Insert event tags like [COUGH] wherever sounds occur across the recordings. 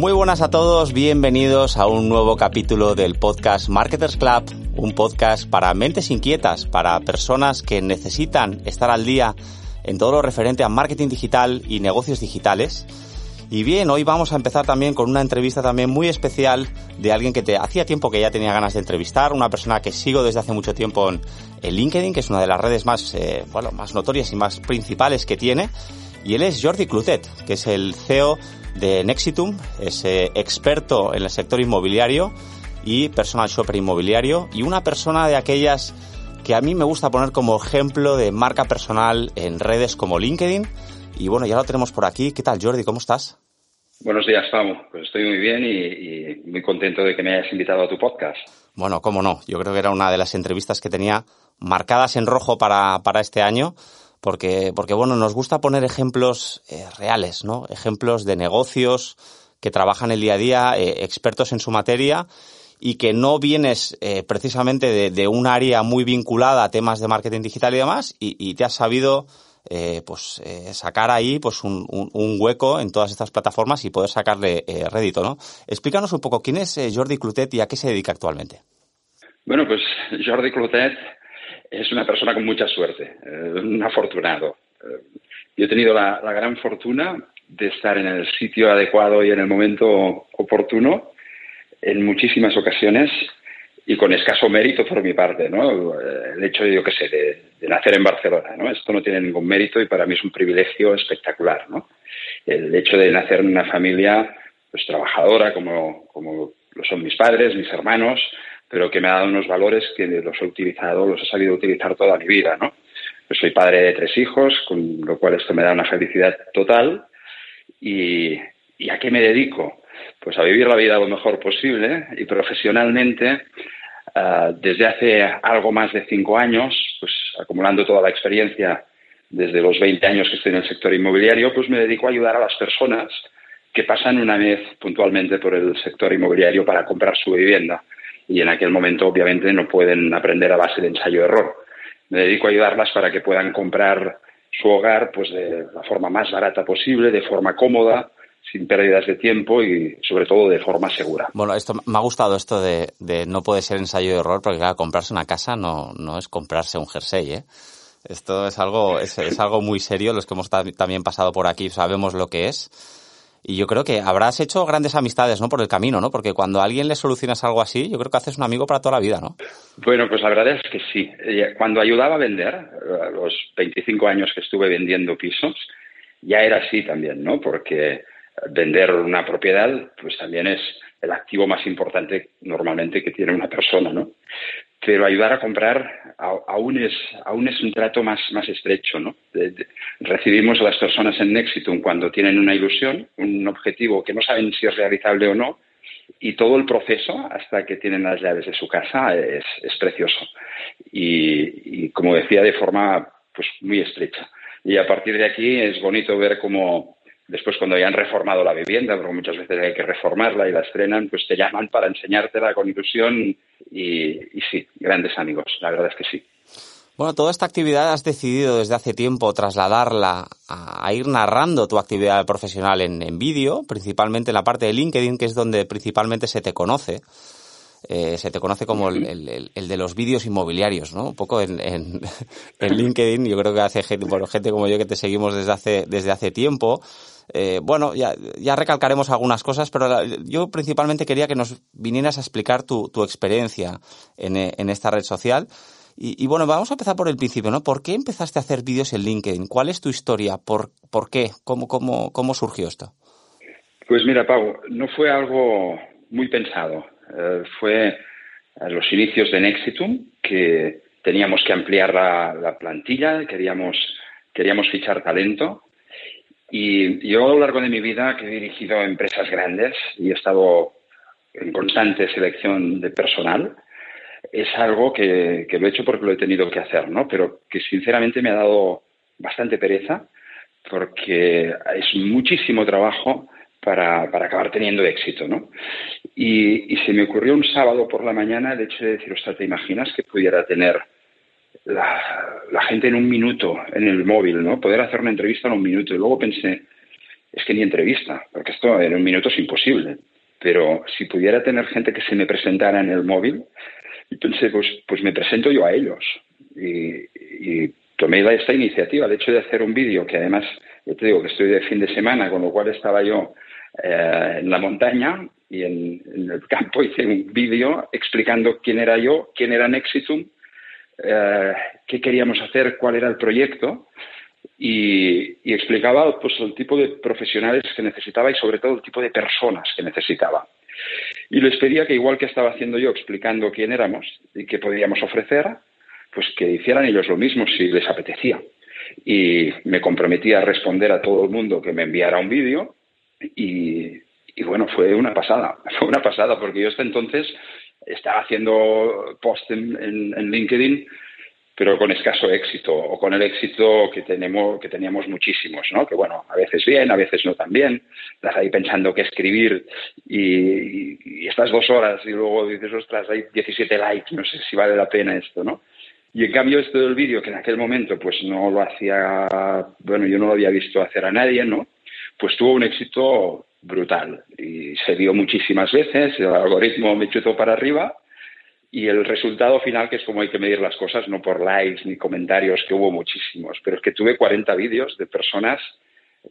Muy buenas a todos, bienvenidos a un nuevo capítulo del podcast Marketers Club, un podcast para mentes inquietas, para personas que necesitan estar al día en todo lo referente a marketing digital y negocios digitales. Y bien, hoy vamos a empezar también con una entrevista también muy especial de alguien que te hacía tiempo que ya tenía ganas de entrevistar, una persona que sigo desde hace mucho tiempo en, LinkedIn, que es una de las redes más, eh, bueno, más notorias y más principales que tiene. Y él es Jordi Clutet, que es el CEO de Nexitum, es eh, experto en el sector inmobiliario y personal shopper inmobiliario y una persona de aquellas que a mí me gusta poner como ejemplo de marca personal en redes como LinkedIn. Y bueno, ya lo tenemos por aquí. ¿Qué tal, Jordi? ¿Cómo estás? Buenos días, Pamo. Pues estoy muy bien y, muy contento de que me hayas invitado a tu podcast. Bueno, cómo no. Yo creo que era una de las entrevistas que tenía marcadas en rojo para, para este año porque, porque bueno, nos gusta poner ejemplos eh, reales, ¿no? Ejemplos de negocios que trabajan el día a día, eh, expertos en su materia y que no vienes eh, precisamente de, un área muy vinculada a temas de marketing digital y demás y, te has sabido pues sacar ahí pues un, hueco en todas estas plataformas y poder sacarle rédito, ¿no? Explícanos un poco quién es Jordi Clutet y a qué se dedica actualmente. Bueno, pues Jordi Clutet es una persona con mucha suerte, eh, un afortunado. Eh, yo he tenido la, gran fortuna de estar en el sitio adecuado y en el momento oportuno en muchísimas ocasiones y con escaso mérito por mi parte, ¿no? El hecho, yo qué sé, de, nacer en Barcelona, ¿no? Esto no tiene ningún mérito y para mí es un privilegio espectacular, ¿no? El hecho de nacer en una familia, pues, trabajadora, como, como lo son mis padres, mis hermanos, pero que me ha dado unos valores que los he utilizado, los he sabido utilizar toda mi vida, ¿no? Pues soy padre de tres hijos, con lo cual esto me da una felicidad total. ¿Y, a qué me dedico? Pues a vivir la vida lo mejor posible y profesionalmente, ah, desde hace algo más de cinco años, pues acumulando toda la experiencia desde los 20 años que estoy en el sector inmobiliario, pues me dedico a ayudar a las personas que pasan una vez puntualmente por el sector inmobiliario para comprar su vivienda y en aquel momento obviamente no pueden aprender a base de ensayo-error. Me dedico a ayudarlas para que puedan comprar su hogar pues de la forma más barata posible, de forma cómoda, sin pérdidas de tiempo y sobre todo de forma segura. Bueno, esto me ha gustado esto de, no puede ser ensayo de error porque claro, comprarse una casa no, no es comprarse un jersey, ¿eh? Esto es algo, es, es algo muy serio. Los que hemos también pasado por aquí sabemos lo que es. Y yo creo que habrás hecho grandes amistades, ¿no? Por el camino, ¿no? Porque cuando a alguien le solucionas algo así, yo creo que haces un amigo para toda la vida, ¿no? Bueno, pues la verdad es que sí. Cuando ayudaba a vender, a los 25 años que estuve vendiendo pisos, ya era así también, ¿no? Porque vender una propiedad, pues también es el activo más importante normalmente que tiene una persona, ¿no? Pero ayudar a comprar aún es, aún es un trato más, más estrecho. ¿no? recibimos a las personas en Nexitum cuando tienen una ilusión, un objetivo que no saben si es realizable o no, y todo el proceso hasta que tienen las llaves de su casa es, es precioso. Y, y, como decía, de forma pues, muy estrecha. Y a partir de aquí es bonito ver cómo Después, cuando ya han reformado la vivienda, porque muchas veces hay que reformarla y la estrenan, pues te llaman para enseñártela con ilusión y, sí, grandes amigos, la verdad es que sí. Bueno, toda esta actividad has decidido desde hace tiempo trasladarla a, ir narrando tu actividad profesional en, vídeo, principalmente en la parte de LinkedIn, que es donde principalmente se te conoce. Eh, se te conoce como el, el, de los vídeos inmobiliarios, ¿no? Un poco en, en, [LAUGHS] en, LinkedIn, yo creo que hace gente, bueno, gente como yo que te seguimos desde hace, desde hace tiempo, eh, bueno, ya, ya recalcaremos algunas cosas, pero yo principalmente quería que nos vinieras a explicar tu, experiencia en, en, esta red social. Y, bueno, vamos a empezar por el principio, ¿no? ¿Por qué empezaste a hacer vídeos en LinkedIn? ¿Cuál es tu historia? ¿Por, qué? ¿Cómo, cómo, ¿Cómo surgió esto? Pues mira, Pau, no fue algo muy pensado. Eh, fue a los inicios de Nexitum que teníamos que ampliar la, la plantilla, queríamos fichar talento y yo a lo largo de mi vida que he dirigido empresas grandes y he estado en constante selección de personal, es algo que, que, lo he hecho porque lo he tenido que hacer, ¿no? Pero que sinceramente me ha dado bastante pereza porque es muchísimo trabajo para, para acabar teniendo éxito, ¿no? Y, se me ocurrió un sábado por la mañana el hecho de decir, ostras, ¿te imaginas que pudiera tener la, gente en un minuto en el móvil, ¿no? Poder hacer una entrevista en un minuto. Y luego pensé, es que ni entrevista, porque esto en un minuto es imposible. Pero si pudiera tener gente que se me presentara en el móvil, y pensé, pues, pues me presento yo a ellos. Y, tomé esta iniciativa, de hecho, de hacer un vídeo que además, yo te digo que estoy de fin de semana, con lo cual estaba yo eh, en la montaña y en, el campo hice un vídeo explicando quién era yo, quién era Nexitum, eh, qué queríamos hacer, cuál era el proyecto y, explicaba pues, el tipo de profesionales que necesitaba y sobre todo el tipo de personas que necesitaba. Y les pedía que igual que estaba haciendo yo explicando quién éramos y qué podíamos ofrecer, pues que hicieran ellos lo mismo si les apetecía. Y me comprometí a responder a todo el mundo que me enviara un vídeo y, bueno, fue una pasada, [LAUGHS] fue una pasada porque yo hasta entonces estaba haciendo post en LinkedIn pero con escaso éxito o con el éxito que tenemos que teníamos muchísimos, ¿no? Que bueno, a veces bien, a veces no tan bien. Estás ahí pensando qué escribir y, estas dos horas y luego dices, ostras, hay 17 likes, no sé si vale la pena esto, ¿no? Y en cambio esto del vídeo, que en aquel momento pues no lo hacía, bueno, yo no lo había visto hacer a nadie, ¿no? Pues tuvo un éxito brutal y se dio muchísimas veces, el algoritmo me chutó para arriba y el resultado final, que es como hay que medir las cosas, no por likes ni comentarios, que hubo muchísimos, pero es que tuve 40 vídeos de personas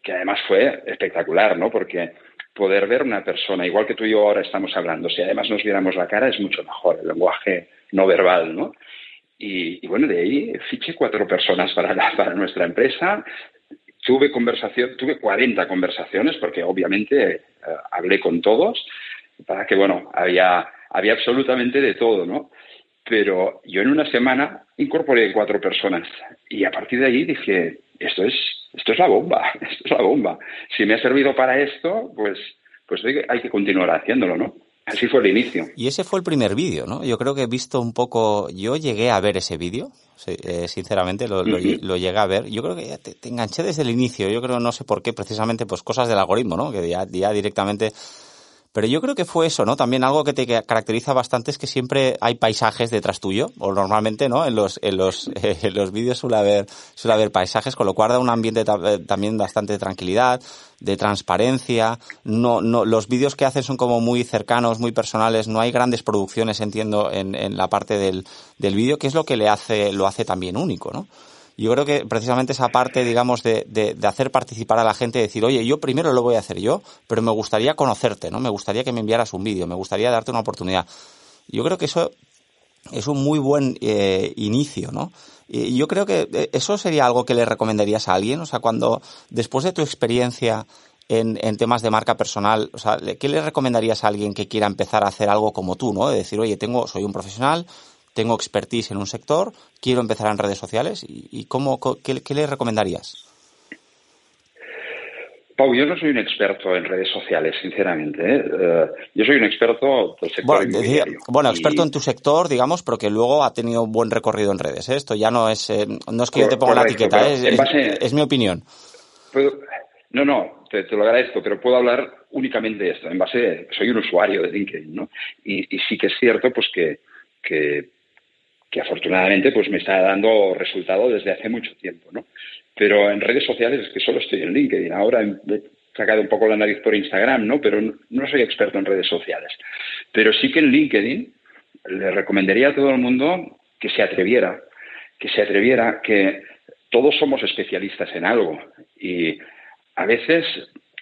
que además fue espectacular, ¿no? Porque poder ver una persona, igual que tú y yo ahora estamos hablando, si además nos viéramos la cara, es mucho mejor, el lenguaje no verbal, ¿no? Y, bueno, de ahí fiché cuatro personas para nuestra empresa, tuve conversación, tuve 40 conversaciones, porque obviamente eh, hablé con todos, para que, bueno, había había absolutamente de todo, ¿no? Pero yo en una semana incorporé cuatro personas y a partir de ahí dije, esto es, esto es la bomba, [LAUGHS] esto es la bomba. Si me ha servido para esto, pues, pues hay que continuar haciéndolo, ¿no? Así fue el inicio. Y ese fue el primer vídeo, ¿no? Yo creo que he visto un poco, yo llegué a ver ese vídeo, eh, sinceramente lo, llegué a ver. Yo creo que te, te, enganché desde el inicio, yo creo, no sé por qué, precisamente pues cosas del algoritmo, ¿no? Que ya, ya directamente pero yo creo que fue eso, ¿no? También algo que te caracteriza bastante es que siempre hay paisajes detrás tuyo, o normalmente, ¿no? En los, en los, [LAUGHS] en los vídeos suele haber, suele haber paisajes, con lo cual da un ambiente eh, también bastante de tranquilidad, de transparencia. No, no, los vídeos que haces son como muy cercanos, muy personales, no hay grandes producciones, entiendo, en, en la parte del, del vídeo, que es lo que le hace, lo hace también único, ¿no? Yo creo que precisamente esa parte, digamos, de, de, hacer participar a la gente, decir, oye, yo primero lo voy a hacer yo, pero me gustaría conocerte, ¿no? Me gustaría que me enviaras un vídeo, me gustaría darte una oportunidad. Yo creo que eso es un muy buen eh, inicio, ¿no? Y yo creo que eh, eso sería algo que le recomendarías a alguien, o sea, cuando después de tu experiencia en, en, temas de marca personal, o sea, ¿qué le recomendarías a alguien que quiera empezar a hacer algo como tú, ¿no? De decir, oye, tengo, soy un profesional, tengo expertise en un sector, quiero empezar en redes sociales y, cómo, qué, le recomendarías? Pau, yo no soy un experto en redes sociales, sinceramente. ¿eh? Eh, yo soy un experto del sector bueno, bueno, experto en tu sector, digamos, pero que luego ha tenido un buen recorrido en redes. ¿eh? Esto ya no es, no es que yo te ponga la etiqueta, es, mi opinión. no, no, te, lo agradezco, pero puedo hablar únicamente de esto. En base, soy un usuario de LinkedIn, ¿no? Y, sí que es cierto, pues que, que que afortunadamente pues me está dando resultado desde hace mucho tiempo, ¿no? Pero en redes sociales es que solo estoy en LinkedIn. Ahora he sacado un poco la nariz por Instagram, ¿no? Pero no soy experto en redes sociales. Pero sí que en LinkedIn le recomendaría a todo el mundo que se atreviera, que se atreviera, que todos somos especialistas en algo. Y a veces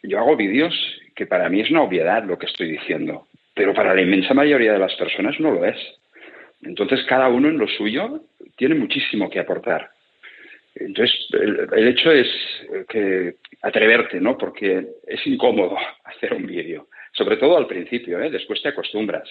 yo hago vídeos que para mí es una obviedad lo que estoy diciendo, pero para la inmensa mayoría de las personas no lo es. Entonces, cada uno en lo suyo tiene muchísimo que aportar. Entonces, el, hecho es que atreverte, ¿no? Porque es incómodo [LAUGHS] hacer un vídeo, sobre todo al principio, ¿eh? Después te acostumbras,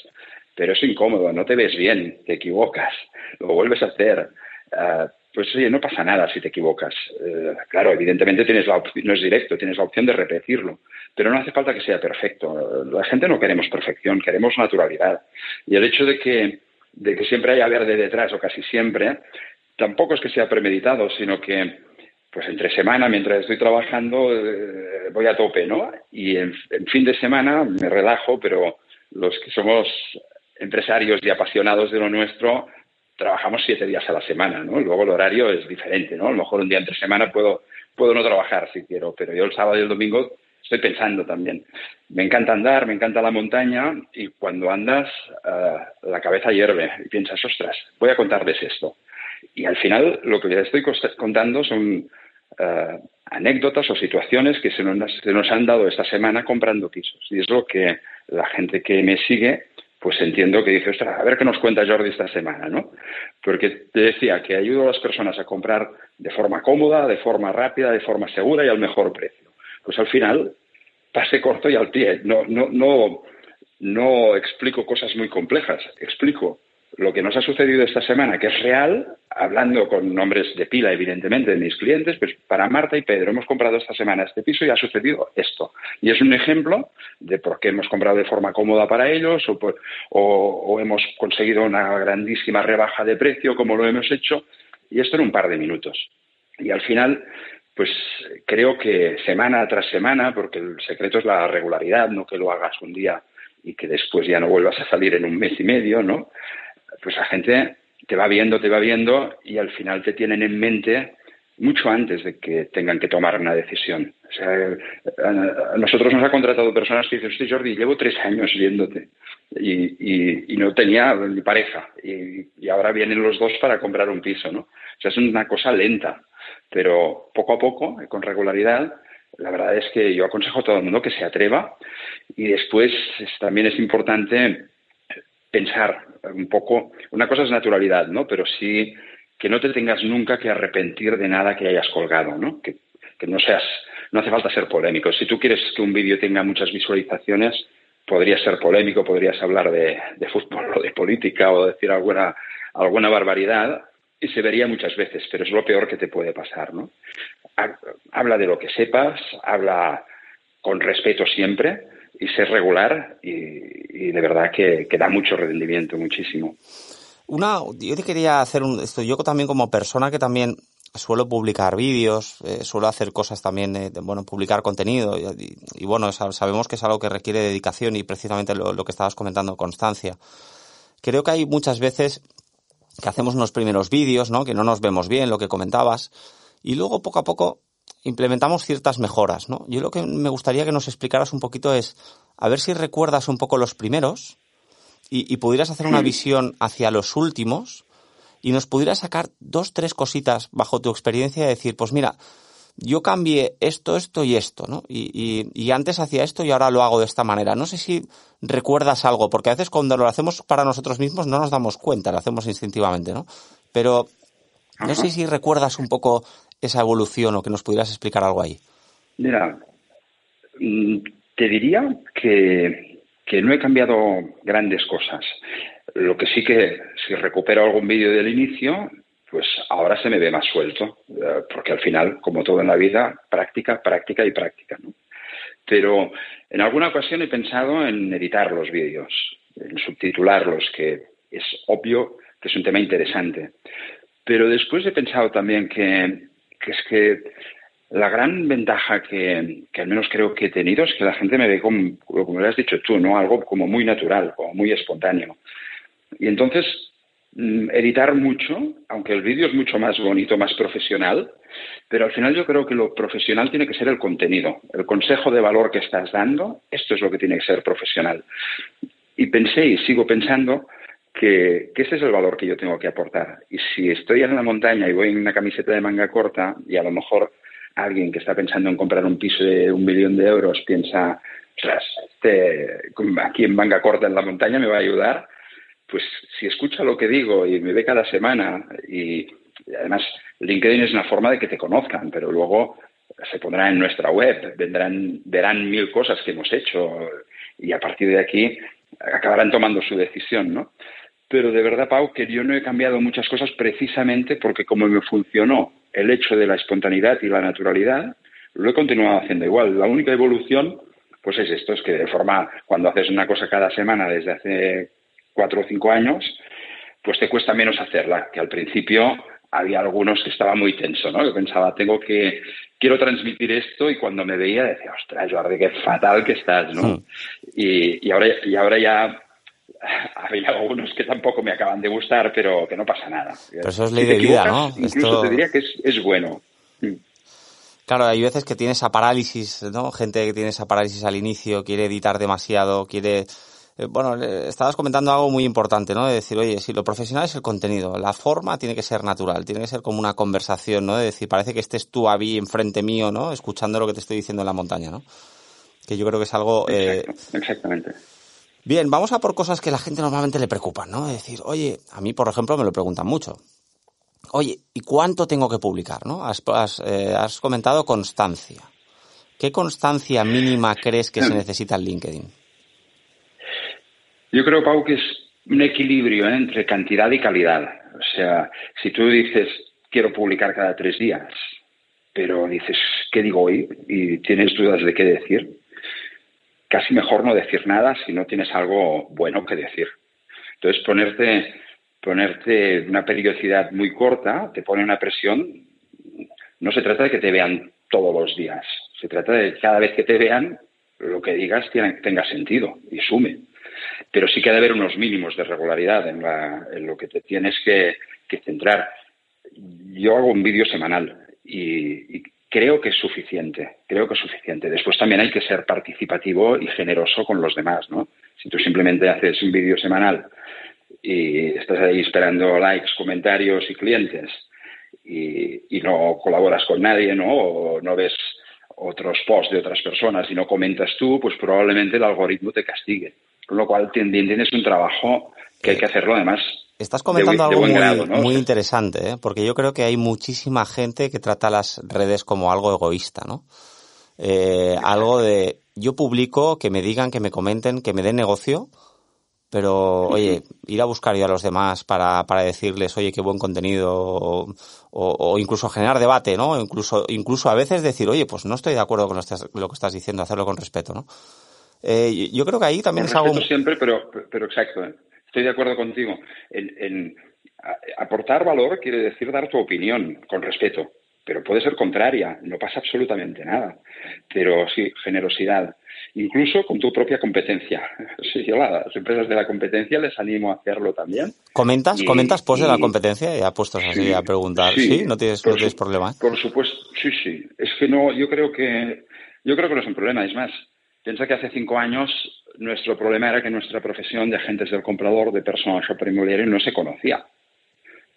pero es incómodo, no te ves bien, te equivocas, lo vuelves a hacer. Ah, pues oye, no pasa nada si te equivocas. Eh, claro, evidentemente tienes la no es directo, tienes la opción de repetirlo, pero no hace falta que sea perfecto. La gente no queremos perfección, queremos naturalidad. Y el hecho de que de que siempre haya verde detrás, o casi siempre, tampoco es que sea premeditado, sino que pues entre semana, mientras estoy trabajando, eh, voy a tope, ¿no? Y en, fin de semana me relajo, pero los que somos empresarios y apasionados de lo nuestro, trabajamos siete días a la semana, ¿no? Luego el horario es diferente, ¿no? A lo mejor un día entre semana puedo, puedo no trabajar si quiero, pero yo el sábado y el domingo estoy pensando también. Me encanta andar, me encanta la montaña y cuando andas eh, la cabeza hierve y piensas, ostras, voy a contarles esto. Y al final lo que les estoy contando son eh, anécdotas o situaciones que se nos, se nos han dado esta semana comprando pisos. Y es lo que la gente que me sigue pues entiendo que dice, ostras, a ver qué nos cuenta Jordi esta semana, ¿no? Porque te decía que ayudo a las personas a comprar de forma cómoda, de forma rápida, de forma segura y al mejor precio. Pues al final, pase corto y al pie. No, no, no, no explico cosas muy complejas, explico lo que nos ha sucedido esta semana, que es real, hablando con nombres de pila, evidentemente, de mis clientes, pues para Marta y Pedro hemos comprado esta semana este piso y ha sucedido esto. Y es un ejemplo de por qué hemos comprado de forma cómoda para ellos o, hemos conseguido una grandísima rebaja de precio, como lo hemos hecho, y esto en un par de minutos. Y al final, pues creo que semana tras semana, porque el secreto es la regularidad, no que lo hagas un día y que después ya no vuelvas a salir en un mes y medio, ¿no? pues la gente te va viendo, te va viendo y al final te tienen en mente mucho antes de que tengan que tomar una decisión. O sea, a nosotros nos ha contratado personas que dicen, sí, Jordi, llevo tres años viéndote y, no tenía ni pareja y, y, ahora vienen los dos para comprar un piso, ¿no? O sea, es una cosa lenta, pero poco a poco, con regularidad, la verdad es que yo aconsejo a todo el mundo que se atreva y después también es importante pensar un poco, una cosa es naturalidad, ¿no? Pero sí que no te tengas nunca que arrepentir de nada que hayas colgado, ¿no? Que, no seas, no hace falta ser polémico. Si tú quieres que un vídeo tenga muchas visualizaciones, podrías ser polémico, podrías hablar de, fútbol o de política o decir alguna, alguna barbaridad y se vería muchas veces, pero es lo peor que te puede pasar, ¿no? Habla de lo que sepas, habla con respeto siempre, y ser regular y, de verdad que, da mucho rendimiento, muchísimo. Una, yo te quería hacer un, esto, yo también como persona que también suelo publicar vídeos, eh, suelo hacer cosas también, de, bueno, publicar contenido y, bueno, sabemos que es algo que requiere dedicación y precisamente lo, lo que estabas comentando, constancia. Creo que hay muchas veces que hacemos unos primeros vídeos, ¿no? Que no nos vemos bien, lo que comentabas, y luego poco a poco implementamos ciertas mejoras, ¿no? Yo lo que me gustaría que nos explicaras un poquito es, a ver si recuerdas un poco los primeros y, pudieras hacer una visión hacia los últimos y nos pudieras sacar dos, tres cositas bajo tu experiencia y decir, pues mira, yo cambié esto, esto y esto, ¿no? Y, y, antes hacía esto y ahora lo hago de esta manera. No sé si recuerdas algo, porque a veces cuando lo hacemos para nosotros mismos no nos damos cuenta, lo hacemos instintivamente, ¿no? Pero no sé si recuerdas un poco esa evolución o que nos pudieras explicar algo ahí. Mira, mm, te diría que, que no he cambiado grandes cosas. Lo que sí que, si recupero algún vídeo del inicio, pues ahora se me ve más suelto, eh, porque al final, como todo en la vida, práctica, práctica y práctica. ¿no? Pero en alguna ocasión he pensado en editar los vídeos, en subtitularlos, que es obvio que es un tema interesante. Pero después he pensado también que que es que la gran ventaja que, al menos creo que he tenido es que la gente me ve como, como lo has dicho tú, ¿no? Algo como muy natural, como muy espontáneo. Y entonces, editar mucho, aunque el vídeo es mucho más bonito, más profesional, pero al final yo creo que lo profesional tiene que ser el contenido, el consejo de valor que estás dando, esto es lo que tiene que ser profesional. Y pensé y sigo pensando que, ese es el valor que yo tengo que aportar. Y si estoy en la montaña y voy en una camiseta de manga corta y a lo mejor alguien que está pensando en comprar un piso de un millón de euros piensa, este, aquí en manga corta en la montaña me va a ayudar, pues si escucha lo que digo y me ve cada semana y, además LinkedIn es una forma de que te conozcan, pero luego se pondrá en nuestra web, vendrán, verán mil cosas que hemos hecho y a partir de aquí acabarán tomando su decisión, ¿no? pero de verdad, Pau, que yo no he cambiado muchas cosas precisamente porque como me funcionó el hecho de la espontaneidad y la naturalidad, lo he continuado haciendo igual. La única evolución, pues es esto, es que de forma, cuando haces una cosa cada semana desde hace cuatro o cinco años, pues te cuesta menos hacerla, que al principio había algunos que estaba muy tenso, ¿no? Yo pensaba, tengo que, quiero transmitir esto y cuando me veía decía, ostras, Jordi, qué fatal que estás, ¿no? Hmm. Y, y, ahora, y ahora ya [LAUGHS] había algunos que tampoco me acaban de gustar, pero que no pasa nada. Pero eso es ley de vida, ¿no? Incluso te diría que es, bueno. Claro, hay veces que tiene esa parálisis, ¿no? Gente que tiene esa parálisis al inicio, quiere editar demasiado, quiere... Eh, bueno, estabas comentando algo muy importante, ¿no? De decir, oye, si lo profesional es el contenido, la forma tiene que ser natural, tiene que ser como una conversación, ¿no? De decir, parece que estés tú ahí enfrente mío, ¿no? Escuchando lo que te estoy diciendo en la montaña, ¿no? Que yo creo que es algo... Eh, exactamente. Bien, vamos a por cosas que la gente normalmente le preocupan, ¿no? Es decir, oye, a mí, por ejemplo, me lo preguntan mucho. Oye, ¿y cuánto tengo que publicar? ¿no? Has, eh, has, comentado constancia. ¿Qué constancia mínima crees que se [LAUGHS] necesita en LinkedIn? Yo creo, Pau, que es un equilibrio ¿eh? entre cantidad y calidad. O sea, si tú dices, quiero publicar cada tres días, pero dices, ¿qué digo hoy? Y tienes dudas de qué decir, casi mejor no decir nada si no tienes algo bueno que decir. Entonces, ponerte ponerte una periodicidad muy corta te pone una presión. No se trata de que te vean todos los días, se trata de que cada vez que te vean lo que digas tenga sentido y sume. Pero sí que ha de haber unos mínimos de regularidad en, lo que te tienes que, centrar. Yo hago un vídeo semanal y, y, creo que es suficiente, creo que es suficiente. Después también hay que ser participativo y generoso con los demás, ¿no? Si tú simplemente haces un vídeo semanal y estás ahí esperando likes, comentarios y clientes y, no colaboras con nadie, ¿no? O no ves otros posts de otras personas y no comentas tú, pues probablemente el algoritmo te castigue. Lo cual tienes un trabajo que hay que hacerlo además. Estás comentando algo muy, interesante, ¿eh? porque yo creo que hay muchísima gente que trata las redes como algo egoísta, ¿no? Eh, algo de yo publico, que me digan, que me comenten, que me den negocio, pero, oye, ir a buscar yo a los demás para, para decirles, oye, qué buen contenido, o, o, incluso generar debate, ¿no? Incluso, incluso a veces decir, oye, pues no estoy de acuerdo con lo que estás diciendo, hacerlo con respeto, ¿no? Eh, yo creo que ahí también es algo... siempre, pero, pero exacto, ¿eh? estoy de acuerdo contigo. En, en aportar valor quiere decir dar tu opinión con respeto, pero puede ser contraria, no pasa absolutamente nada. Pero sí, generosidad incluso con tu propia competencia. [LAUGHS] Sí, yo a las empresas de la competencia les animo a hacerlo también. ¿Comentas, ¿comentas post de la competencia? Ya puestos así a preguntar. Sí, ¿No, tienes, no tienes problema? Por supuesto, sí, sí. Es que no, yo creo que, yo creo que no es un problema. Es más, piensa que hace cinco años nuestro problema era que nuestra profesión de agentes del comprador, de personal shopper inmobiliario, no se conocía.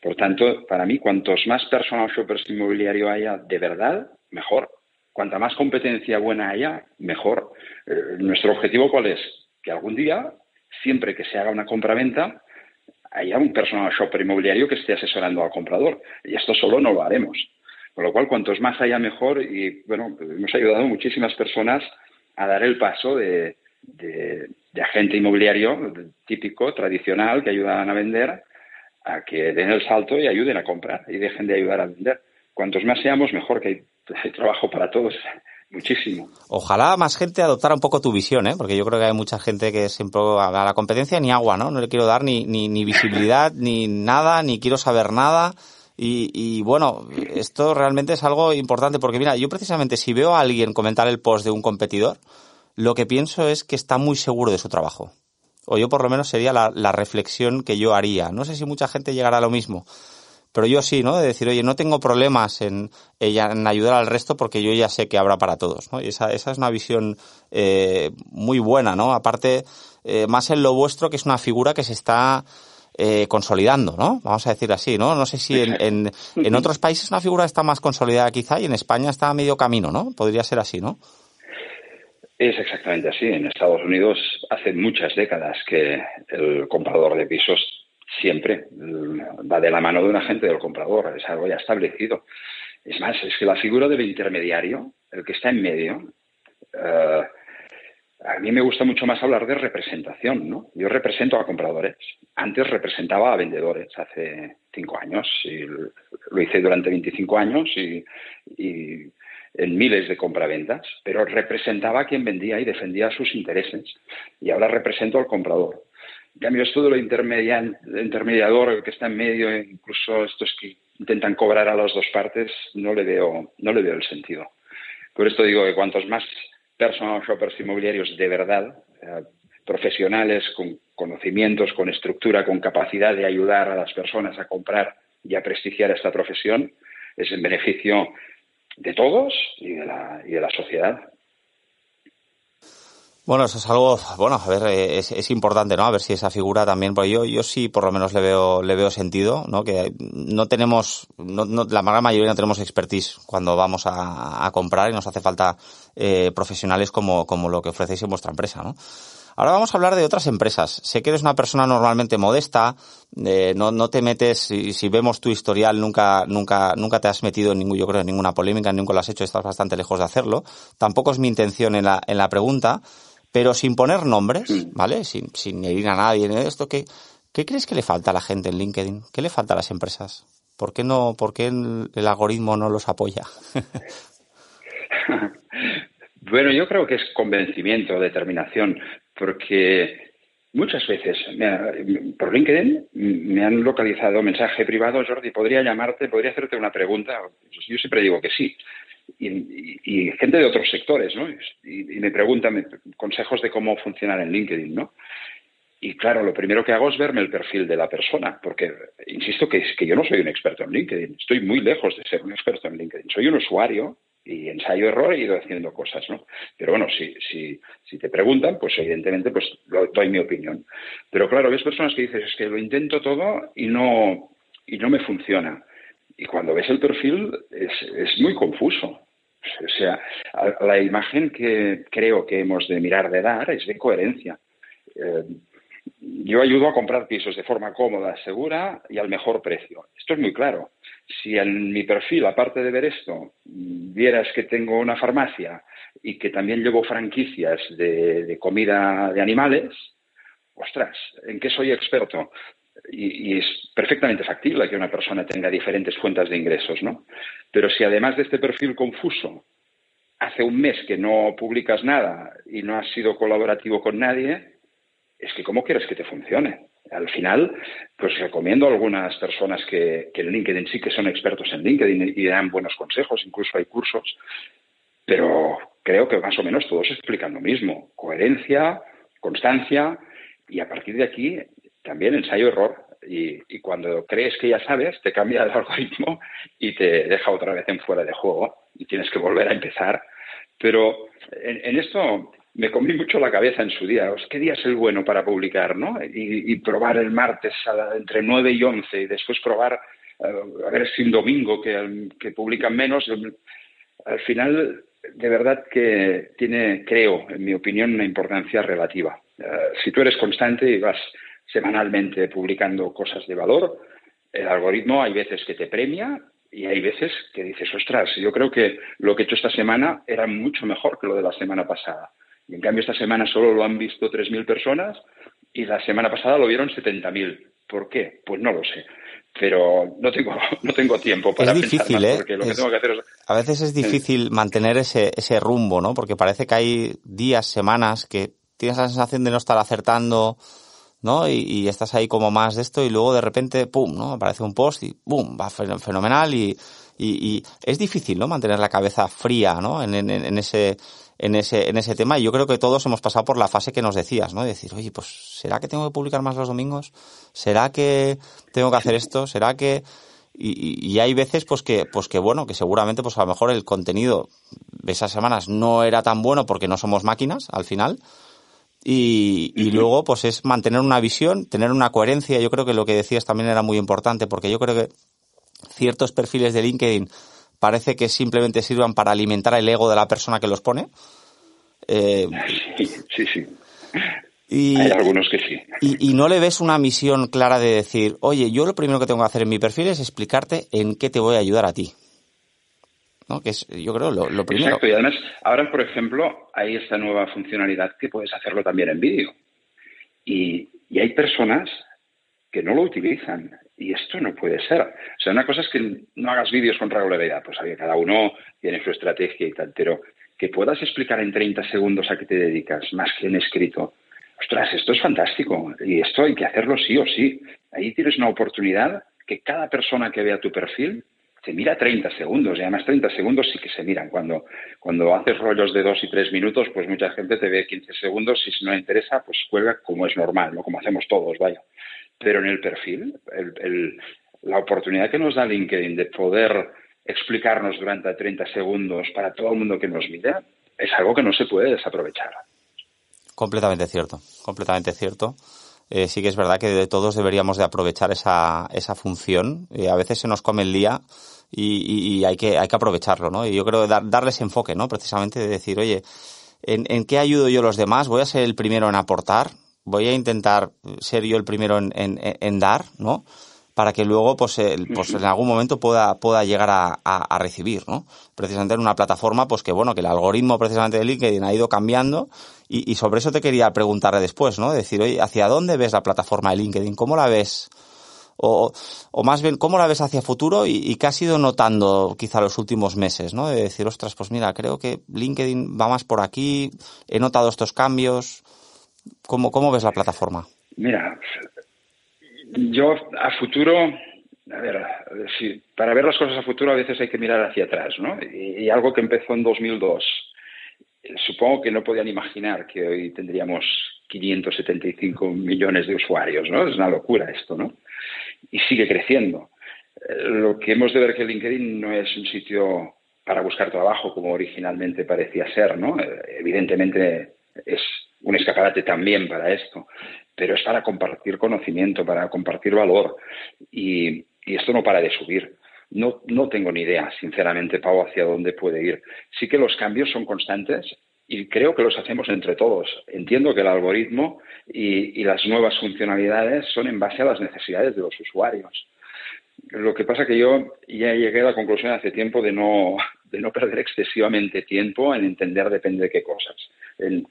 Por tanto, para mí, cuantos más personal shoppers inmobiliario haya de verdad, mejor cuanta más competencia buena haya, mejor. Eh, nuestro objetivo cuál es? Que algún día, siempre que se haga una compra-venta, haya un personal shopper inmobiliario que esté asesorando al comprador. Y esto solo no lo haremos. Con lo cual, cuantos más haya, mejor. Y bueno, hemos ayudado muchísimas personas a dar el paso de, agente inmobiliario típico, tradicional, que ayudan a vender, a que den el salto y ayuden a comprar y dejen de ayudar a vender. Cuantos más seamos, mejor, que hay [LAUGHS] hay trabajo para todos, [LAUGHS] muchísimo. Ojalá más gente adoptara un poco tu visión, ¿eh? porque yo creo que hay mucha gente que siempre a la competencia ni agua, ¿no? No le quiero dar ni, ni, visibilidad, ni nada, ni quiero saber nada. Y, y, bueno, esto realmente es algo importante porque mira, yo precisamente si veo a alguien comentar el post de un competidor, lo que pienso es que está muy seguro de su trabajo. O yo por lo menos sería la, reflexión que yo haría. No sé si mucha gente llegará a lo mismo pero yo sí, ¿no? De decir, oye, no tengo problemas en, en ayudar al resto porque yo ya sé que habrá para todos, ¿no? Y esa, esa es una visión eh, muy buena, ¿no? Aparte, eh, más en lo vuestro, que es una figura que se está eh, consolidando, ¿no? Vamos a decir así, ¿no? No sé si en, en, en otros países una figura está más consolidada quizá y en España está a medio camino, ¿no? Podría ser así, ¿no? Es exactamente así. En Estados Unidos hace muchas décadas que el comprador de pisos siempre mm, va de la mano de un agente del comprador, es algo ya establecido. Es más, es que la figura del intermediario, el que está en medio, eh, a mí me gusta mucho más hablar de representación, ¿no? Yo represento a compradores. Antes representaba a vendedores hace cinco años y lo hice durante 25 años y, en miles de compraventas, pero representaba a quien vendía y defendía sus intereses. Y ahora represento al comprador. En cambio, esto de lo intermediador, que está en medio, incluso estos que intentan cobrar a las dos partes, no le veo, no le veo el sentido. Por esto digo que cuantos más personal shoppers inmobiliarios de verdad, eh, profesionales con conocimientos, con estructura, con capacidad de ayudar a las personas a comprar y a prestigiar esta profesión, es en beneficio de todos y de la, y de la sociedad. Bueno, eso es algo, bueno, a ver, es, es, importante, ¿no? A ver si esa figura también, porque yo, yo sí por lo menos le veo, le veo sentido, ¿no? Que no tenemos, no, no, la gran mayoría no tenemos expertise cuando vamos a, a comprar y nos hace falta eh, profesionales como, lo que ofrecéis en vuestra empresa, ¿no? Ahora vamos a hablar de otras empresas. Sé que eres una persona normalmente modesta, eh, no, te metes, si, si, vemos tu historial, nunca, nunca, nunca te has metido en ningún, yo creo, en ninguna polémica, nunca lo has hecho, estás bastante lejos de hacerlo. Tampoco es mi intención en la, en la pregunta, pero sin poner nombres, ¿vale? Sin, sin herir a nadie en esto, ¿qué, ¿qué crees que le falta a la gente en LinkedIn? ¿Qué le falta a las empresas? ¿Por qué no, por qué el, el algoritmo no los apoya? [LAUGHS] bueno, yo creo que es convencimiento, determinación, porque muchas veces mira, por LinkedIn me han localizado mensaje privado, Jordi, podría llamarte, podría hacerte una pregunta. Yo siempre digo que sí y, gente de otros sectores, ¿no? Y, me preguntan consejos de cómo funcionar en LinkedIn, ¿no? Y claro, lo primero que hago es verme el perfil de la persona, porque insisto que, yo no soy un experto en LinkedIn, estoy muy lejos de ser un experto en LinkedIn, soy un usuario y ensayo-error he ido haciendo cosas, ¿no? Pero bueno, si te preguntan, pues evidentemente pues doy mi opinión. Pero claro, ves personas que dices, es que lo intento todo y no, y no me funciona. Y cuando ves el perfil es, es muy confuso. O sea, la imagen que creo que hemos de mirar de dar es de coherencia. Eh, yo ayudo a comprar pisos de forma cómoda, segura y al mejor precio. Esto es muy claro. Si en mi perfil, aparte de ver esto, vieras que tengo una farmacia y que también llevo franquicias de, de comida de animales, ostras, ¿en qué soy experto? Y, y, es perfectamente factible que una persona tenga diferentes fuentes de ingresos, ¿no? Pero si además de este perfil confuso, hace un mes que no publicas nada y no has sido colaborativo con nadie, es que ¿cómo quieres que te funcione? Al final, pues recomiendo a algunas personas que, que en LinkedIn sí que son expertos en LinkedIn y dan buenos consejos, incluso hay cursos, pero creo que más o menos todos explican lo mismo, coherencia, constancia, y a partir de aquí también ensayo-error. Y, y, cuando crees que ya sabes, te cambia el [LAUGHS] algoritmo y te deja otra vez en fuera de juego y tienes que volver a empezar. Pero en, esto me comí mucho la cabeza en su día. ¿Qué día es el bueno para publicar? ¿no? Y, probar el martes entre 9 y 11 y después probar uh, a ver si un domingo que, que publican menos. Al final, de verdad que tiene, creo, en mi opinión, una importancia relativa. Uh, si tú eres constante y vas semanalmente publicando cosas de valor, el algoritmo hay veces que te premia y hay veces que dices, ostras, yo creo que lo que he hecho esta semana era mucho mejor que lo de la semana pasada. Y en cambio esta semana solo lo han visto 3.000 personas y la semana pasada lo vieron 70.000. ¿Por qué? Pues no lo sé. Pero no tengo, [LAUGHS] no tengo tiempo para es difícil, pensar ¿eh? más, porque lo es, que tengo que hacer es... A veces es difícil mantener ese, ese rumbo, ¿no? Porque parece que hay días, semanas que tienes la sensación de no estar acertando, ¿no? Y, y, estás ahí como más de esto y luego de repente, pum, ¿no? Aparece un post y pum, va fenomenal y, y, y es difícil, ¿no? Mantener la cabeza fría, ¿no? En, en, en, ese, en ese, en ese tema y yo creo que todos hemos pasado por la fase que nos decías, ¿no? De decir, oye, pues, ¿será que tengo que publicar más los domingos? ¿Será que tengo que hacer esto? ¿Será que...? Y, y, hay veces pues que pues que bueno que seguramente pues a lo mejor el contenido de esas semanas no era tan bueno porque no somos máquinas al final y, y, luego, pues es mantener una visión, tener una coherencia. Yo creo que lo que decías también era muy importante, porque yo creo que ciertos perfiles de LinkedIn parece que simplemente sirvan para alimentar el ego de la persona que los pone. Eh, sí, sí, sí. Y, Hay algunos que sí. Y, y, no le ves una misión clara de decir, oye, yo lo primero que tengo que hacer en mi perfil es explicarte en qué te voy a ayudar a ti. ¿No? Que es, yo creo, lo, primero. Exacto, y además, ahora, por ejemplo, hay esta nueva funcionalidad que puedes hacerlo también en vídeo. Y, y hay personas que no lo utilizan. Y esto no puede ser. O sea, una cosa es que no hagas vídeos con regularidad, pues cada uno tiene su estrategia y tal, pero que puedas explicar en 30 segundos a qué te dedicas, más que en escrito. Ostras, esto es fantástico y esto hay que hacerlo sí o sí. Ahí tienes una oportunidad que cada persona que vea tu perfil se mira 30 segundos y además 30 segundos sí que se miran. Cuando, cuando haces rollos de dos y tres minutos, pues mucha gente te ve 15 segundos y si no le interesa, pues cuelga como es normal, ¿no? Como hacemos todos, vaya. Pero en el perfil, el, el, la oportunidad que nos da LinkedIn de poder explicarnos durante 30 segundos para todo el mundo que nos mira, es algo que no se puede desaprovechar. Completamente cierto, completamente cierto. Eh, sí que es verdad que todos deberíamos de aprovechar esa, esa función. Eh, a veces se nos come el día y, hay, que, hay que aprovecharlo, ¿no? Y yo creo dar, darles enfoque, ¿no? Precisamente de decir, oye, ¿en, ¿en qué ayudo yo a los demás? ¿Voy a ser el primero en aportar? ¿Voy a intentar ser yo el primero en, en, en dar, ¿no? Para que luego pues, pues en algún momento pueda, pueda llegar a, recibir, ¿no? Precisamente en una plataforma pues que bueno, que el algoritmo precisamente de LinkedIn ha ido cambiando y, sobre eso te quería preguntarle después, ¿no? Decir, oye, ¿hacia dónde ves la plataforma de LinkedIn? ¿Cómo la ves? O, o más bien, ¿cómo la ves hacia futuro y, y qué has ido notando quizá los últimos meses, ¿no? De decir, ostras, pues mira, creo que LinkedIn va más por aquí, he notado estos cambios. ¿Cómo, cómo ves la plataforma? Mira, yo a futuro, a ver, para ver las cosas a futuro a veces hay que mirar hacia atrás, ¿no? Y, algo que empezó en 2002, supongo que no podían imaginar que hoy tendríamos 575 millones de usuarios, ¿no? Es una locura esto, ¿no? Y sigue creciendo. Eh, lo que hemos de ver que LinkedIn no es un sitio para buscar trabajo como originalmente parecía ser, ¿no? Eh, evidentemente es un escaparate también para esto, pero es para compartir conocimiento, para compartir valor y, esto no para de subir. No, no tengo ni idea, sinceramente, Pau, hacia dónde puede ir. Sí que los cambios son constantes y creo que los hacemos entre todos. Entiendo que el algoritmo y, las nuevas funcionalidades son en base a las necesidades de los usuarios. Lo que pasa que yo ya llegué a la conclusión hace tiempo de no, de no perder excesivamente tiempo en entender depende de qué cosas, en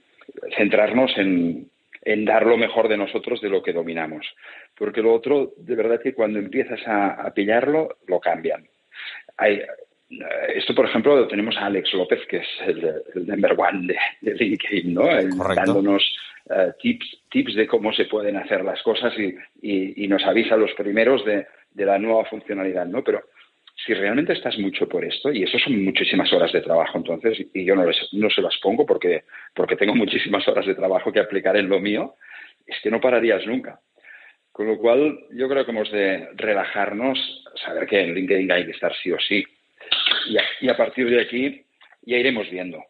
centrarnos en, en dar lo mejor de nosotros de lo que dominamos. Porque lo otro, de verdad que cuando empiezas a, pillarlo, lo cambian. Hay, esto, por ejemplo, lo tenemos a Alex López, que es el, number one de, LinkedIn, ¿no? dándonos eh, tips, tips de cómo se pueden hacer las cosas y, nos avisa los primeros de, de, la nueva funcionalidad, ¿no? Pero si realmente estás mucho por esto, y eso son muchísimas horas de trabajo, entonces, y yo no, no se las pongo porque, porque tengo muchísimas horas de trabajo que aplicar en lo mío, es que no pararías nunca. Con lo cual, yo creo que hemos de relajarnos, saber que en LinkedIn hay que estar sí o sí. Y a, partir de aquí ya iremos viendo.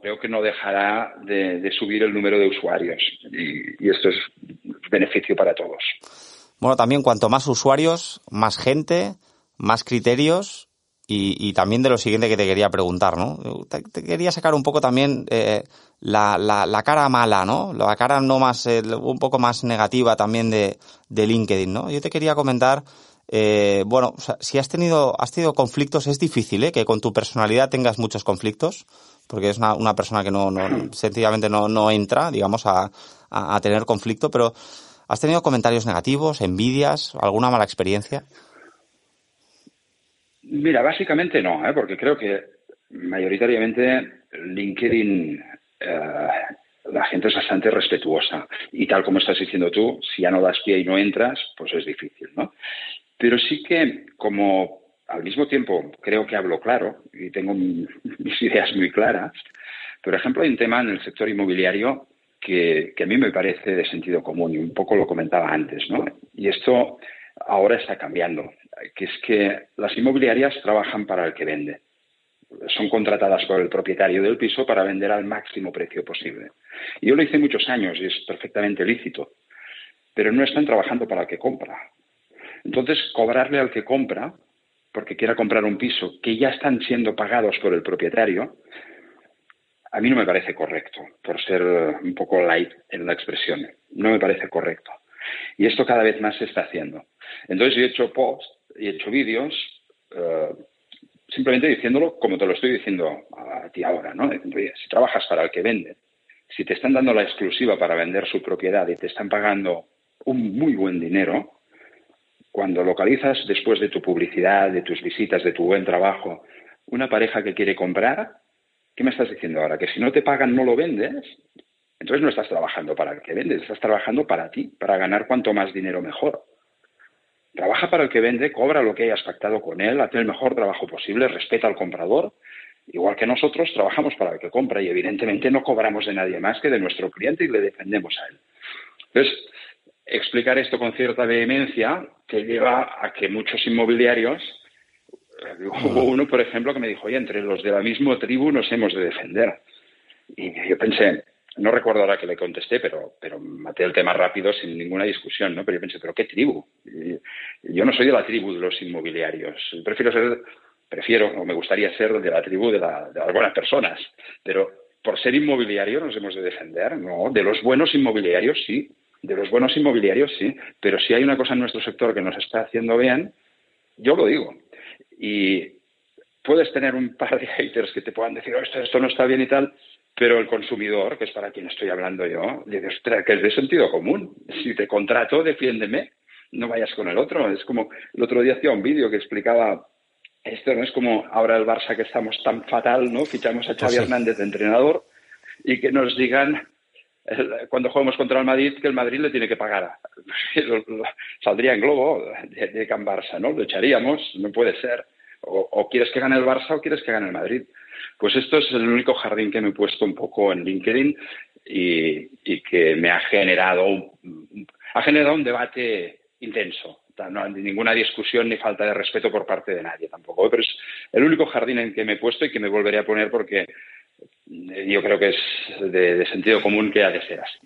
Creo que no dejará de, subir el número de usuarios y esto es beneficio para todos. Bueno, también cuanto más usuarios, más gente, más criterios y, también de lo siguiente que te quería preguntar, ¿no? Te, quería sacar un poco también eh, la, la, cara mala, ¿no? La cara no más, eh, un poco más negativa también de, de LinkedIn, ¿no? Yo te quería comentar, eh, bueno, si has tenido, has tenido conflictos, es difícil, ¿eh? Que con tu personalidad tengas muchos conflictos, porque es una, una persona que no, no sencillamente no, no entra, digamos, a, a tener conflicto, pero ¿has tenido comentarios negativos, envidias, alguna mala experiencia? Mira, básicamente no, ¿eh? porque creo que mayoritariamente LinkedIn eh, la gente es bastante respetuosa y tal como estás diciendo tú, si ya no das pie y no entras, pues es difícil, ¿no? Pero sí que como al mismo tiempo creo que hablo claro y tengo [LAUGHS] mis ideas muy claras, por ejemplo, hay un tema en el sector inmobiliario que, que a mí me parece de sentido común y un poco lo comentaba antes, ¿no? Y esto ahora está cambiando que es que las inmobiliarias trabajan para el que vende. Son contratadas por el propietario del piso para vender al máximo precio posible. Y yo lo hice muchos años y es perfectamente lícito, pero no están trabajando para el que compra. Entonces, cobrarle al que compra, porque quiera comprar un piso, que ya están siendo pagados por el propietario, a mí no me parece correcto, por ser un poco light en la expresión. No me parece correcto. Y esto cada vez más se está haciendo. Entonces yo he hecho posts y he hecho vídeos eh, simplemente diciéndolo como te lo estoy diciendo a, ti ahora, ¿no? si trabajas para el que vende, si te están dando la exclusiva para vender su propiedad y te están pagando un muy buen dinero, cuando localizas después de tu publicidad, de tus visitas, de tu buen trabajo, una pareja que quiere comprar, ¿qué me estás diciendo ahora? Que si no te pagan no lo vendes. Entonces no estás trabajando para el que vende, estás trabajando para ti, para ganar cuanto más dinero mejor. Trabaja para el que vende, cobra lo que hayas pactado con él, hace el mejor trabajo posible, respeta al comprador, igual que nosotros trabajamos para el que compra y evidentemente no cobramos de nadie más que de nuestro cliente y le defendemos a él. Entonces, explicar esto con cierta vehemencia que lleva a que muchos inmobiliarios [LAUGHS] Hubo uno, por ejemplo, que me dijo, oye, entre los de la misma tribu nos hemos de defender. Y yo pensé, no recuerdo ahora que le contesté, pero, pero maté el tema rápido sin ninguna discusión, ¿no? Pero yo pensé, ¿pero qué tribu? yo no soy de la tribu de los inmobiliarios. Prefiero ser, prefiero, o me gustaría ser de la tribu de, la, de las buenas personas. Pero por ser inmobiliario nos hemos de defender, ¿no? De los buenos inmobiliarios, sí. De los buenos inmobiliarios, sí. Pero si hay una cosa en nuestro sector que nos está haciendo bien, yo lo digo. Y puedes tener un par de haters que te puedan decir, oh, esto, esto no está bien y tal, pero el consumidor, que es para quien estoy hablando yo, dice, ostras, que es de sentido común. Si te contrato, defiéndeme, no vayas con el otro. Es como, el otro día hacía un vídeo que explicaba, esto no es como ahora el Barça que estamos tan fatal, ¿no? Fichamos a Xavi Hernández de entrenador y que nos digan cuando juguemos contra el Madrid que el Madrid le tiene que pagar. [LAUGHS] Saldría en globo de, de Can Barça, ¿no? Lo echaríamos, no puede ser. O, o, quieres que gane el Barça o quieres que gane el Madrid. Pues esto es el único jardín que me he puesto un poco en LinkedIn y, que me ha generado, un, ha generado un debate intenso. No ninguna discusión ni falta de respeto por parte de nadie tampoco. Pero es el único jardín en que me he puesto y que me volveré a poner porque yo creo que es de, sentido común que ha de ser así.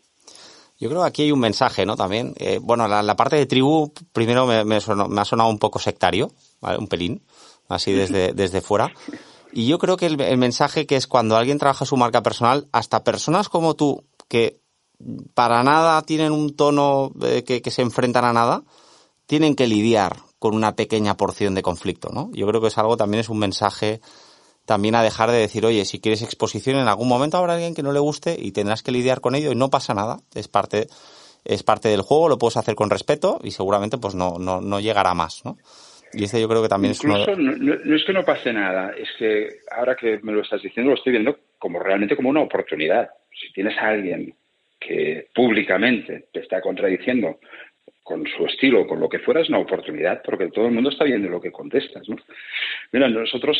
Yo creo que aquí hay un mensaje, ¿no? También. Eh, bueno, la, parte de tribu, primero me, me, ha sonado un poco sectario, un pelín, así desde, desde fuera. Y yo creo que el, mensaje que es cuando alguien trabaja su marca personal, hasta personas como tú, que para nada tienen un tono eh, que, se enfrentan a nada, tienen que lidiar con una pequeña porción de conflicto, ¿no? Yo creo que es algo, también es un mensaje también a dejar de decir, oye, si quieres exposición, en algún momento habrá alguien que no le guste y tendrás que lidiar con ello y no pasa nada, es parte, es parte del juego, lo puedes hacer con respeto y seguramente pues no, no, no llegará más, ¿no? Y este yo creo que también es no, no, es que no pase nada, es que ahora que me lo estás diciendo lo estoy viendo como realmente como una oportunidad. Si tienes a alguien que públicamente te está contradiciendo con su estilo, con lo que fuera, es una oportunidad, porque todo el mundo está viendo lo que contestas. ¿no? Mira, nosotros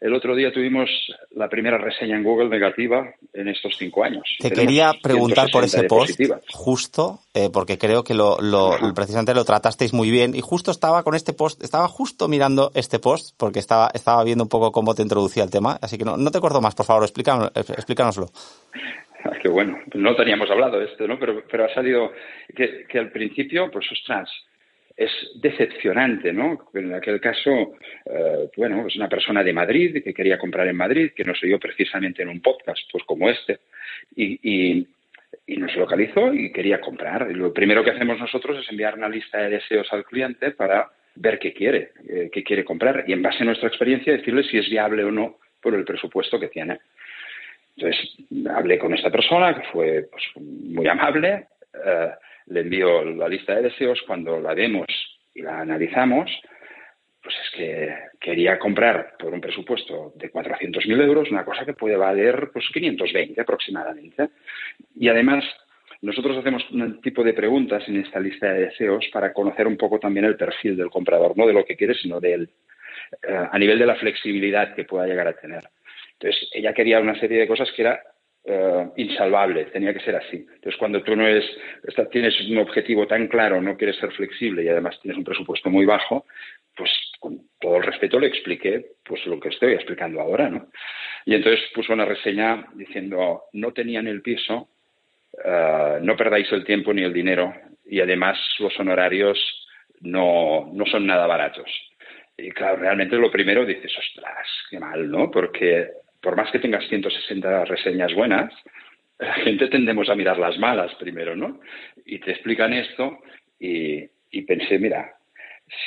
el otro día tuvimos la primera reseña en Google negativa en estos cinco años. Te quería preguntar por ese post, justo, eh, porque creo que lo, lo precisamente lo tratasteis muy bien y justo estaba con este post, estaba justo mirando este post porque estaba, estaba viendo un poco cómo te introducía el tema, así que no, no te acuerdo más, por favor, explícanos, explícanoslo. Ah, qué bueno, no teníamos hablado de esto, ¿no? Pero, pero ha salido que, que al principio, pues ostras, es decepcionante, ¿no? En aquel caso, eh, bueno, es una persona de Madrid que quería comprar en Madrid, que nos oyó precisamente en un podcast, pues como este, y, nos localizó y quería comprar. Lo primero que hacemos nosotros es enviar una lista de deseos al cliente para ver qué quiere, eh, qué quiere comprar y en base a nuestra experiencia decirle si es viable o no por el presupuesto que tiene. Entonces, hablé con esta persona que fue pues, muy amable. Eh, le envío la lista de deseos, cuando la vemos y la analizamos, pues es que quería comprar por un presupuesto de 400.000 euros una cosa que puede valer pues 520 aproximadamente. Y además, nosotros hacemos un tipo de preguntas en esta lista de deseos para conocer un poco también el perfil del comprador, no de lo que quiere, sino de él, eh, a nivel de la flexibilidad que pueda llegar a tener. Entonces, ella quería una serie de cosas que era eh, insalvable, tenía que ser así. Entonces, cuando tú no es, tienes un objetivo tan claro, no quieres ser flexible y además tienes un presupuesto muy bajo, pues con todo el respeto le expliqué pues lo que estoy explicando ahora, ¿no? Y entonces puso una reseña diciendo, no tenían el piso, uh, no perdáis el tiempo ni el dinero y además los honorarios no, no son nada baratos. Y claro, realmente lo primero dices, ostras, qué mal, ¿no? Porque por más que tengas 160 reseñas buenas, [LAUGHS] la gente tendemos a mirar las malas primero, ¿no? Y te explican esto y, pensé, mira,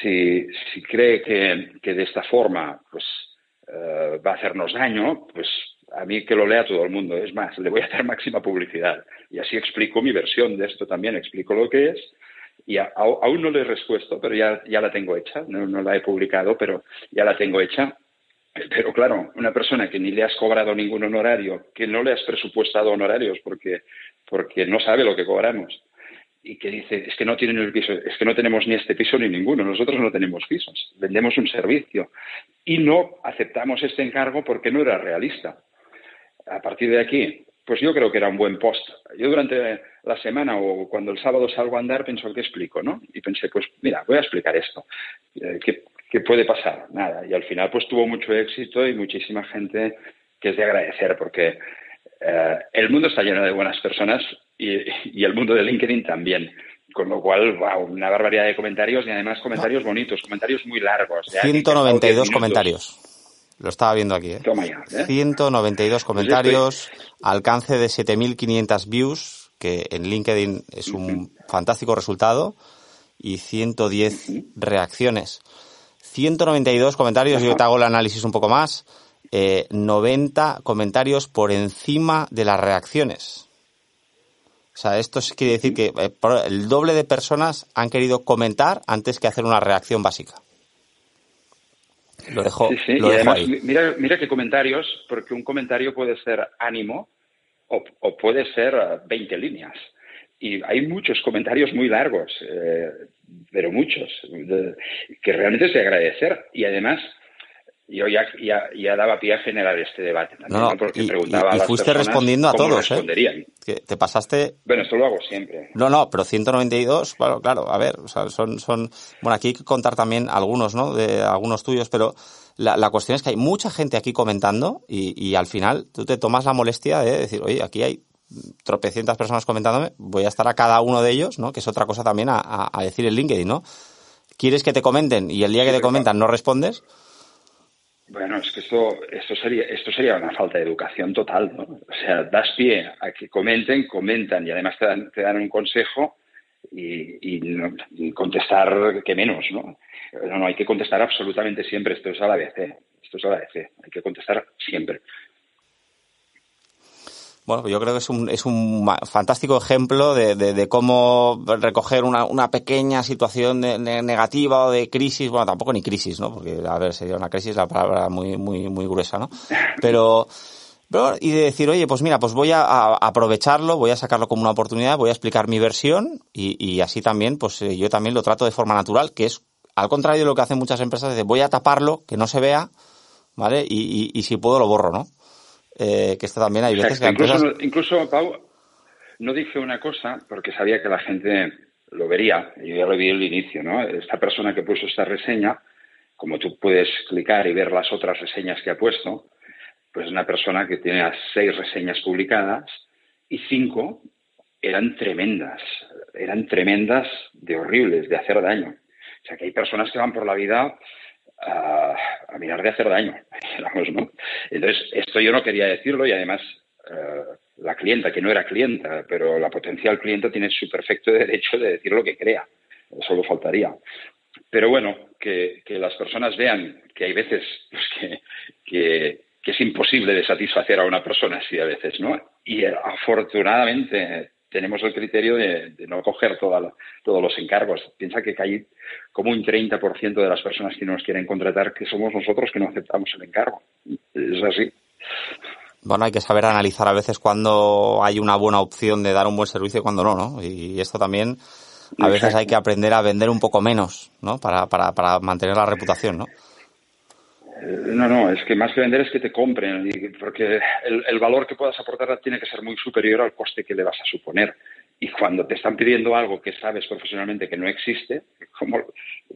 si, cree que, de esta forma pues, eh, va a hacernos daño, pues a mí que lo lea todo el mundo. Es más, le voy a hacer máxima publicidad. Y así explico mi versión de esto también, explico lo que es. Y aún no le he respuesto, pero ya, ya la tengo hecha. no la he publicado, pero ya la tengo hecha. Pero claro, una persona que ni le has cobrado ningún honorario, que no le has presupuestado honorarios porque, porque no sabe lo que cobramos, y que dice, es que no tienen el piso, es que no tenemos ni este piso ni ninguno, nosotros no tenemos pisos, vendemos un servicio y no aceptamos este encargo porque no era realista. A partir de aquí, pues yo creo que era un buen post. Yo durante la semana o cuando el sábado salgo a andar pienso, ¿qué explico? ¿no? Y pensé, pues mira, voy a explicar esto. Eh, ¿qué puede pasar? Nada. Y al final pues tuvo mucho éxito y muchísima gente que es de agradecer porque eh, el mundo está lleno de buenas personas y, y, el mundo de LinkedIn también. Con lo cual, wow, una barbaridad de comentarios y además comentarios bonitos, comentarios muy largos. 192 comentarios. Lo estaba viendo aquí. ¿eh? Toma ya, ¿eh? 192 comentarios, alcance de 7.500 views, que en LinkedIn es un fantástico resultado, y 110 reacciones. 192 comentarios, yo te hago el análisis un poco más. 90 comentarios por encima de las reacciones. O sea, esto quiere decir que eh, el doble de personas han querido comentar antes que hacer una reacción básica. Lo dejo, sí, Lo dejo ahí. Mira, mira qué comentarios, porque un comentario puede ser ánimo o, o puede ser 20 líneas. Y hay muchos comentarios muy largos, eh, pero muchos, de, que realmente es de agradecer. Y además, yo ya, ya, ya, daba pie a generar este debate también, no, no, porque y, preguntaba y, a las fuiste respondiendo a todos. ¿eh? Que te pasaste. Bueno, esto lo hago siempre. No, no, pero 192, claro, claro, a ver, o sea, son, son, bueno, aquí hay que contar también algunos, ¿no? De algunos tuyos, pero la, la cuestión es que hay mucha gente aquí comentando y, y al final tú te tomas la molestia de decir, oye, aquí hay tropecientas personas comentándome, voy a estar a cada uno de ellos, ¿no? Que es otra cosa también a, a, a decir en LinkedIn, ¿no? ¿Quieres que te comenten y el día que te comentan no respondes? Bueno, es que esto, esto, sería, esto sería una falta de educación total, ¿no? O sea, das pie a que comenten, comentan y además te dan, te dan un consejo y, y, contestar que menos, ¿no? ¿no? No, hay que contestar absolutamente siempre. Esto es a la ABC. Esto es a la ABC. Hay que contestar siempre. Bueno, yo creo que es un, es un fantástico ejemplo de, de, cómo recoger una, una pequeña situación de, negativa o de crisis, bueno, tampoco ni crisis, ¿no? Porque, a ver, sería una crisis la palabra muy, muy, muy gruesa, ¿no? Pero, pero, y de decir, oye, pues mira, pues voy a, aprovecharlo, voy a sacarlo como una oportunidad, voy a explicar mi versión y, y así también, pues eh, yo también lo trato de forma natural, que es al contrario de lo que hacen muchas empresas, de voy a taparlo, que no se vea, ¿vale? Y, y si puedo lo borro, ¿no? Eh, que esto también hay veces que incluso, incluso, Pau, no dije una cosa porque sabía que la gente lo vería, y yo ya lo vi al inicio, ¿no? Esta persona que puso esta reseña, como tú puedes clicar y ver las otras reseñas que ha puesto, pues es una persona que tiene seis reseñas publicadas y cinco eran tremendas, eran tremendas de horribles, de hacer daño. O sea que hay personas que van por la vida a, a mirar de hacer daño, [LAUGHS] digamos, ¿no? Entonces, esto yo no quería decirlo y además uh, la clienta, que no era clienta, pero la potencial clienta tiene su perfecto [LAUGHS] derecho de decir lo que crea, solo faltaría. Pero bueno, que, que las personas vean que hay veces [LAUGHS] pues, que, que, que, es imposible de satisfacer a una persona así a veces, ¿no? Y afortunadamente tenemos el criterio de, de no coger toda la, todos los encargos. Piensa que hay como un 30% de las personas que nos quieren contratar que somos nosotros que no aceptamos el encargo. Es así. Bueno, hay que saber analizar a veces cuando hay una buena opción de dar un buen servicio y cuando no, ¿no? Y esto también a veces hay que aprender a vender un poco menos, ¿no? Para, para, para mantener la reputación, ¿no? No, no, es que más que vender es que te compren, porque el, el, valor que puedas aportar tiene que ser muy superior al coste que le vas a suponer. Y cuando te están pidiendo algo que sabes profesionalmente que no existe, ¿cómo,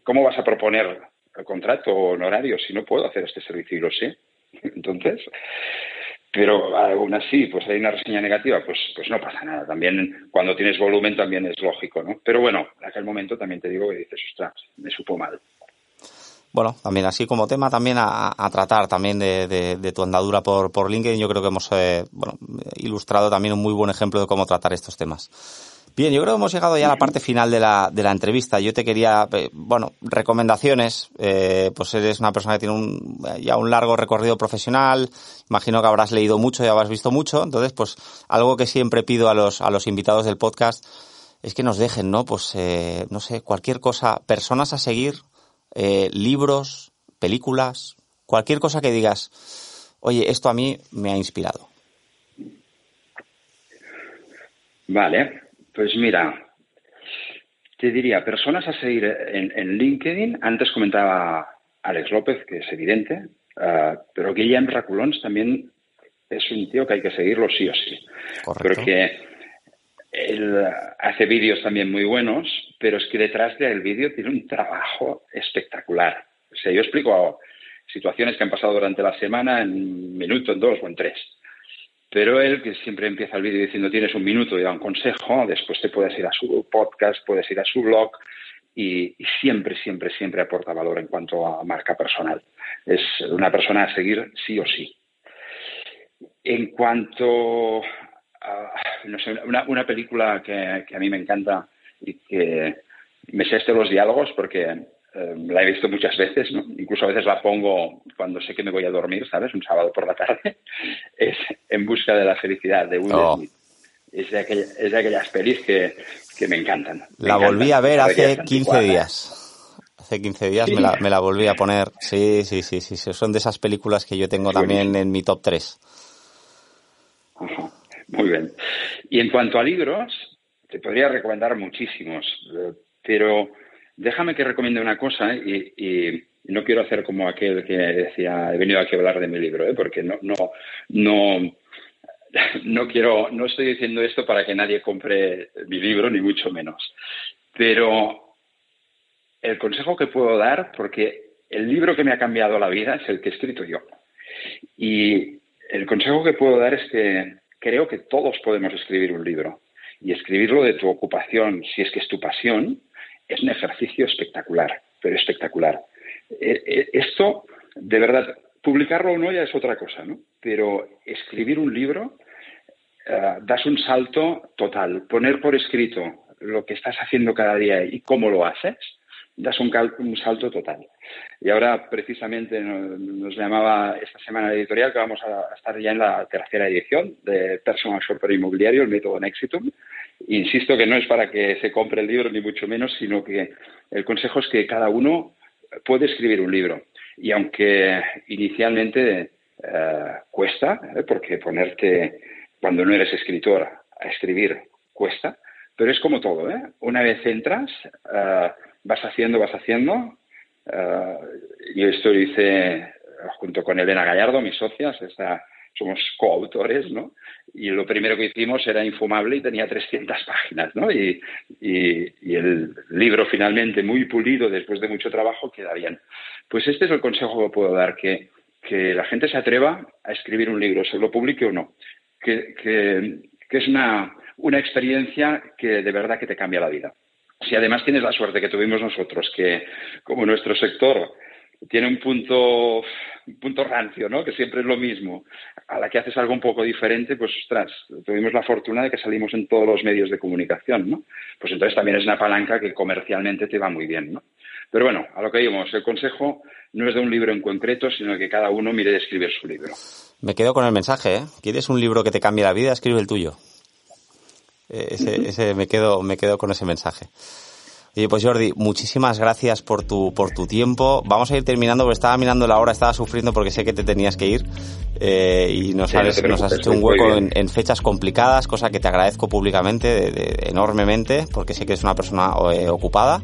cómo vas a proponer el contrato o honorario si no puedo hacer este servicio y lo sé? [LAUGHS] Entonces, pero aún así, pues hay una reseña negativa, pues, pues no pasa nada. También cuando tienes volumen también es lógico, ¿no? Pero bueno, en aquel momento también te digo que dices, ostras, me supo mal bueno, también así como tema también a, a tratar también de, de, de, tu andadura por, por LinkedIn, yo creo que hemos eh, bueno, ilustrado también un muy buen ejemplo de cómo tratar estos temas. Bien, yo creo que hemos llegado ya a la parte final de la, de la entrevista. Yo te quería, eh, bueno, recomendaciones. Eh, pues eres una persona que tiene un, ya un largo recorrido profesional. Imagino que habrás leído mucho y habrás visto mucho. Entonces, pues algo que siempre pido a los, a los invitados del podcast es que nos dejen, ¿no? Pues, eh, no sé, cualquier cosa, personas a seguir, eh, libros, películas, cualquier cosa que digas, oye, esto a mí me ha inspirado. Vale, pues mira, te diría, personas a seguir en, en LinkedIn, antes comentaba Alex López, que es evidente, uh, pero Guillem Raculons también es un tío que hay que seguirlo sí o sí. Correcto. Porque él hace vídeos también muy buenos, pero es que detrás del vídeo tiene un trabajo espectacular. O sea, yo explico situaciones que han pasado durante la semana en un minuto, en dos o en tres. Pero él, que siempre empieza el vídeo diciendo tienes un minuto y da un consejo, después te puedes ir a su podcast, puedes ir a su blog y, siempre, siempre, siempre aporta valor en cuanto a marca personal. Es una persona a seguir sí o sí. En cuanto [SIGHS] no sé, una, película que, que, a mí me encanta y que me sé este los diálogos porque eh, la he visto muchas veces, ¿no? incluso a veces la pongo cuando sé que me voy a dormir, ¿sabes? Un sábado por la tarde, [LAUGHS] es En busca de la felicidad de Will oh. Smith. Es de, es de, aquellas pelis que, que me encantan. la volví a ver hace 15 días. Hace 15 días me, la, me, la, volví a poner. Sí, sí, sí, sí, Son de esas películas que yo tengo también en mi top 3. Muy bien. Y en cuanto a libros, te podría recomendar muchísimos, eh, pero Déjame que recomiende una cosa y, no quiero hacer como aquel que decía, he venido aquí a hablar de mi libro, ¿eh? porque no, no, no, [LAUGHS] no quiero, no estoy diciendo esto para que nadie compre mi libro, ni mucho menos. Pero el consejo que puedo dar, porque el libro que me ha cambiado la vida es el que he escrito yo. Y el consejo que puedo dar es que creo que todos podemos escribir un libro. Y escribirlo de tu ocupación, si es que es tu pasión, es un ejercicio espectacular, pero espectacular. Eh, eh, esto, de verdad, publicarlo o no ya es otra cosa, ¿no? Pero escribir un libro, eh, das un salto total. Poner por escrito lo que estás haciendo cada día y cómo lo haces, das un, un salto total. Y ahora, precisamente, nos, llamaba esta semana de editorial que vamos a estar ya en la tercera edición de Personal Shopper Inmobiliario, el método Nexitum, Insisto que no es para que se compre el libro, ni mucho menos, sino que el consejo es que cada uno puede escribir un libro. Y aunque inicialmente eh, cuesta, ¿eh? porque ponerte cuando no eres escritor a escribir cuesta, pero es como todo. ¿eh? Una vez entras, vas haciendo, vas haciendo. yo esto lo hice junto con Elena Gallardo, mis socias, esta somos coautores, ¿no? Y lo primero que hicimos era infumable y tenía 300 páginas, ¿no? Y, el libro finalmente muy pulido después de mucho trabajo queda bien. Pues este es el consejo que puedo dar, que, la gente se atreva a escribir un libro, se lo publique o no, que, es una, una experiencia que de verdad que te cambia la vida. Si además tienes la suerte que tuvimos nosotros, que como nuestro sector tiene un punto, un punto rancio, ¿no? Que siempre es lo mismo. A la que haces algo un poco diferente, pues, ostras, tuvimos la fortuna de que salimos en todos los medios de comunicación, ¿no? Pues entonces también es una palanca que comercialmente te va muy bien, ¿no? Pero bueno, a lo que digamos, el consejo no es de un libro en concreto, sino que cada uno mire de escribir su libro. Me quedo con el mensaje, ¿eh? ¿Quieres un libro que te cambie la vida? Escribe el tuyo. Eh, ese, ese, me quedo, me quedo con ese mensaje. Oye, pues Jordi, muchísimas gracias por tu, por tu tiempo. Vamos a ir terminando porque estaba mirando la hora, estaba sufriendo porque sé que te tenías que ir eh, y nos, has, nos has hecho un hueco en, fechas complicadas, cosa que te agradezco públicamente enormemente porque sé que es una persona eh, ocupada.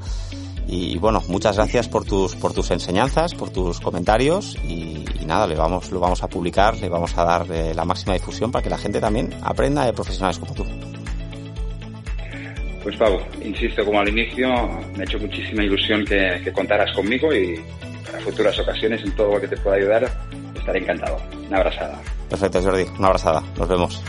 Y bueno, muchas gracias por tus, por tus enseñanzas, por tus comentarios y, nada, le vamos, lo vamos a publicar, le vamos a dar eh, la máxima difusión para que la gente también aprenda de profesionales como tú. Pues Pau, insisto, como al inicio, me ha hecho muchísima ilusión que, contaras conmigo y para futuras ocasiones en todo lo que te pueda ayudar, estaré encantado. Una abrazada. Perfecto, Jordi. Una abrazada. Nos vemos.